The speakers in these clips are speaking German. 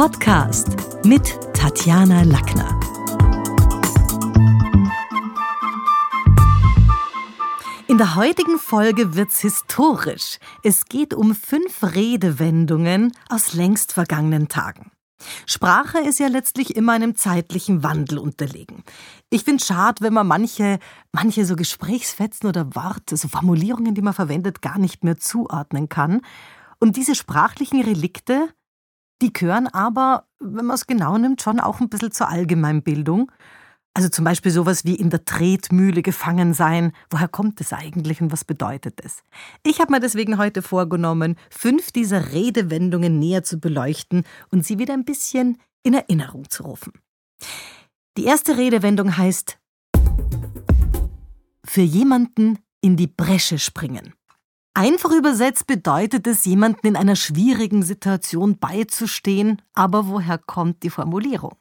Podcast mit Tatjana Lackner. In der heutigen Folge wird's historisch. Es geht um fünf Redewendungen aus längst vergangenen Tagen. Sprache ist ja letztlich immer einem zeitlichen Wandel unterlegen. Ich finde schade, wenn man manche, manche so Gesprächsfetzen oder Worte, so Formulierungen, die man verwendet, gar nicht mehr zuordnen kann. Und diese sprachlichen Relikte, die gehören aber, wenn man es genau nimmt, schon auch ein bisschen zur Allgemeinbildung. Also zum Beispiel sowas wie in der Tretmühle gefangen sein. Woher kommt es eigentlich und was bedeutet es? Ich habe mir deswegen heute vorgenommen, fünf dieser Redewendungen näher zu beleuchten und sie wieder ein bisschen in Erinnerung zu rufen. Die erste Redewendung heißt für jemanden in die Bresche springen. Einfach übersetzt bedeutet es, jemanden in einer schwierigen Situation beizustehen, aber woher kommt die Formulierung?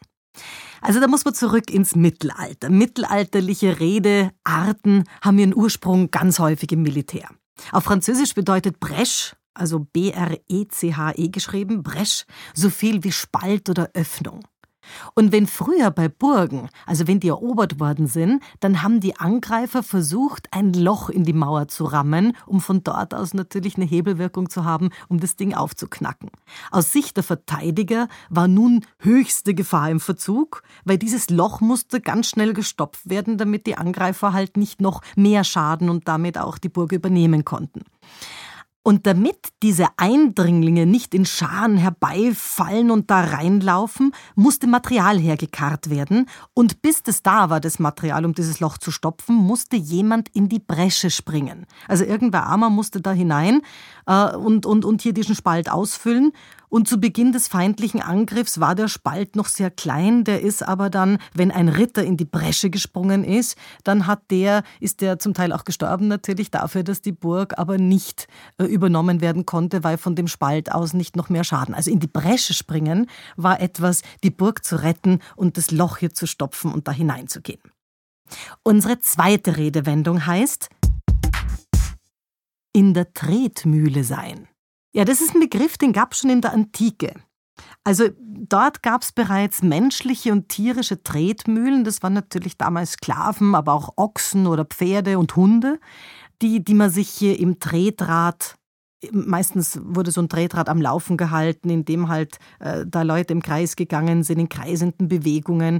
Also da muss man zurück ins Mittelalter. Mittelalterliche Redearten haben ihren Ursprung ganz häufig im Militär. Auf Französisch bedeutet Breche, also B-R-E-C-H-E -E geschrieben, Breche, so viel wie Spalt oder Öffnung. Und wenn früher bei Burgen, also wenn die erobert worden sind, dann haben die Angreifer versucht, ein Loch in die Mauer zu rammen, um von dort aus natürlich eine Hebelwirkung zu haben, um das Ding aufzuknacken. Aus Sicht der Verteidiger war nun höchste Gefahr im Verzug, weil dieses Loch musste ganz schnell gestopft werden, damit die Angreifer halt nicht noch mehr Schaden und damit auch die Burg übernehmen konnten. Und damit diese Eindringlinge nicht in Scharen herbeifallen und da reinlaufen, musste Material hergekarrt werden. Und bis das da war, das Material, um dieses Loch zu stopfen, musste jemand in die Bresche springen. Also irgendwer Armer musste da hinein äh, und, und, und hier diesen Spalt ausfüllen. Und zu Beginn des feindlichen Angriffs war der Spalt noch sehr klein, der ist aber dann, wenn ein Ritter in die Bresche gesprungen ist, dann hat der, ist der zum Teil auch gestorben natürlich dafür, dass die Burg aber nicht äh, übernommen werden konnte, weil von dem Spalt aus nicht noch mehr Schaden. Also in die Bresche springen war etwas, die Burg zu retten und das Loch hier zu stopfen und da hineinzugehen. Unsere zweite Redewendung heißt in der Tretmühle sein. Ja, das ist ein Begriff, den gab es schon in der Antike. Also dort gab es bereits menschliche und tierische Tretmühlen. Das waren natürlich damals Sklaven, aber auch Ochsen oder Pferde und Hunde, die, die man sich hier im Tretrad Meistens wurde so ein Tretrad am Laufen gehalten, in dem halt äh, da Leute im Kreis gegangen sind, in kreisenden Bewegungen.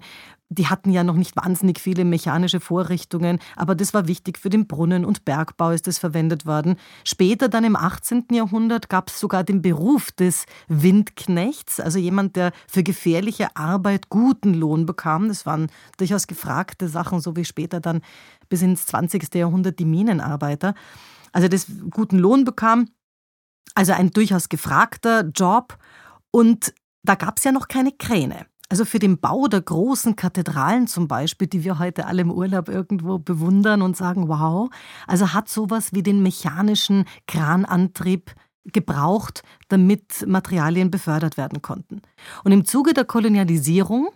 Die hatten ja noch nicht wahnsinnig viele mechanische Vorrichtungen, aber das war wichtig für den Brunnen- und Bergbau ist das verwendet worden. Später dann im 18. Jahrhundert gab es sogar den Beruf des Windknechts, also jemand, der für gefährliche Arbeit guten Lohn bekam. Das waren durchaus gefragte Sachen, so wie später dann bis ins 20. Jahrhundert die Minenarbeiter. Also das guten Lohn bekam also ein durchaus gefragter Job. Und da gab es ja noch keine Kräne. Also für den Bau der großen Kathedralen zum Beispiel, die wir heute alle im Urlaub irgendwo bewundern und sagen, wow, also hat sowas wie den mechanischen Kranantrieb gebraucht, damit Materialien befördert werden konnten. Und im Zuge der Kolonialisierung,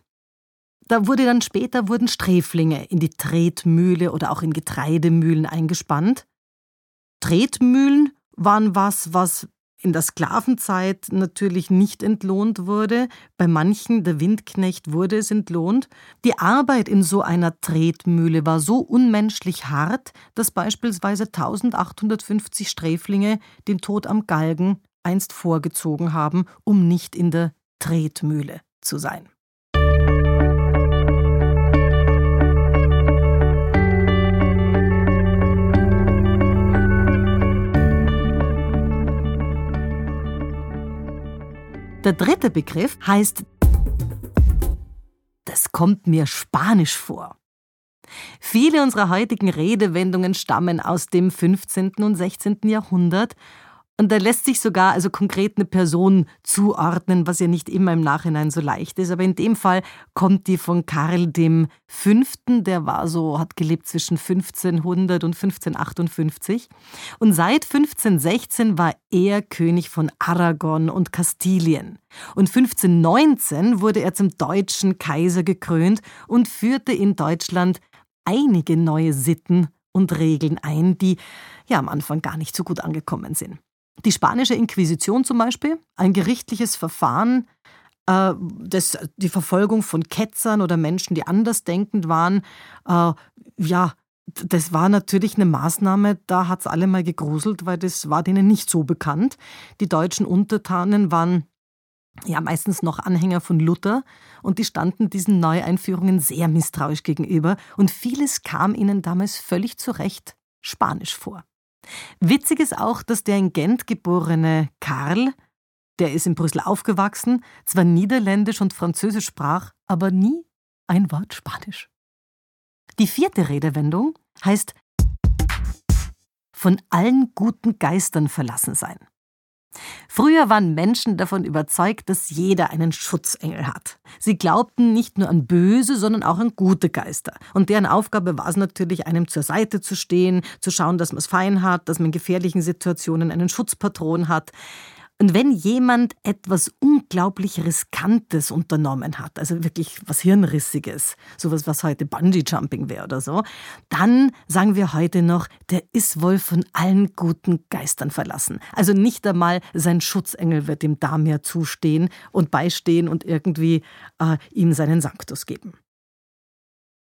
da wurde dann später wurden Sträflinge in die Tretmühle oder auch in Getreidemühlen eingespannt. Tretmühlen waren was, was in der Sklavenzeit natürlich nicht entlohnt wurde. Bei manchen, der Windknecht, wurde es entlohnt. Die Arbeit in so einer Tretmühle war so unmenschlich hart, dass beispielsweise 1850 Sträflinge den Tod am Galgen einst vorgezogen haben, um nicht in der Tretmühle zu sein. Der dritte Begriff heißt, das kommt mir spanisch vor. Viele unserer heutigen Redewendungen stammen aus dem 15. und 16. Jahrhundert und da lässt sich sogar also konkret eine Person zuordnen, was ja nicht immer im Nachhinein so leicht ist. Aber in dem Fall kommt die von Karl dem Fünften, der war so, hat gelebt zwischen 1500 und 1558. Und seit 1516 war er König von Aragon und Kastilien. Und 1519 wurde er zum deutschen Kaiser gekrönt und führte in Deutschland einige neue Sitten und Regeln ein, die ja am Anfang gar nicht so gut angekommen sind. Die spanische Inquisition zum Beispiel, ein gerichtliches Verfahren, äh, das, die Verfolgung von Ketzern oder Menschen, die andersdenkend waren, äh, ja, das war natürlich eine Maßnahme, da hat es alle mal gegruselt, weil das war denen nicht so bekannt. Die deutschen Untertanen waren ja meistens noch Anhänger von Luther und die standen diesen Neueinführungen sehr misstrauisch gegenüber und vieles kam ihnen damals völlig zu Recht Spanisch vor. Witzig ist auch, dass der in Gent geborene Karl, der ist in Brüssel aufgewachsen, zwar Niederländisch und Französisch sprach, aber nie ein Wort Spanisch. Die vierte Redewendung heißt von allen guten Geistern verlassen sein. Früher waren Menschen davon überzeugt, dass jeder einen Schutzengel hat. Sie glaubten nicht nur an böse, sondern auch an gute Geister. Und deren Aufgabe war es natürlich, einem zur Seite zu stehen, zu schauen, dass man es fein hat, dass man in gefährlichen Situationen einen Schutzpatron hat. Und wenn jemand etwas unglaublich Riskantes unternommen hat, also wirklich was Hirnrissiges, sowas, was heute Bungee-Jumping wäre oder so, dann sagen wir heute noch, der ist wohl von allen guten Geistern verlassen. Also nicht einmal sein Schutzengel wird ihm da mehr zustehen und beistehen und irgendwie äh, ihm seinen Sanctus geben.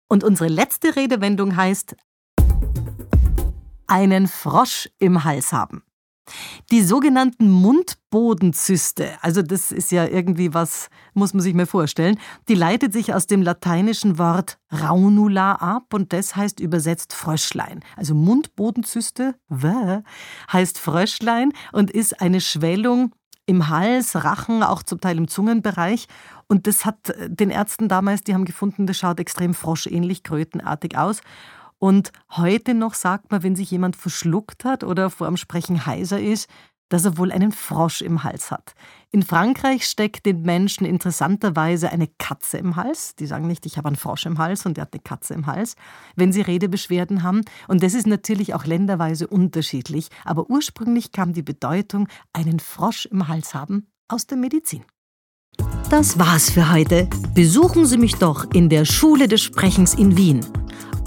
Und unsere letzte Redewendung heißt, einen Frosch im Hals haben. Die sogenannten Mundbodenzyste, also das ist ja irgendwie was, muss man sich mal vorstellen, die leitet sich aus dem lateinischen Wort raunula ab und das heißt übersetzt Fröschlein. Also Mundbodenzyste heißt Fröschlein und ist eine Schwellung im Hals, Rachen, auch zum Teil im Zungenbereich. Und das hat den Ärzten damals, die haben gefunden, das schaut extrem froschähnlich, krötenartig aus. Und heute noch sagt man, wenn sich jemand verschluckt hat oder vor dem Sprechen heiser ist, dass er wohl einen Frosch im Hals hat. In Frankreich steckt den Menschen interessanterweise eine Katze im Hals. Die sagen nicht, ich habe einen Frosch im Hals und der hat eine Katze im Hals, wenn sie Redebeschwerden haben. Und das ist natürlich auch länderweise unterschiedlich. Aber ursprünglich kam die Bedeutung, einen Frosch im Hals haben, aus der Medizin. Das war's für heute. Besuchen Sie mich doch in der Schule des Sprechens in Wien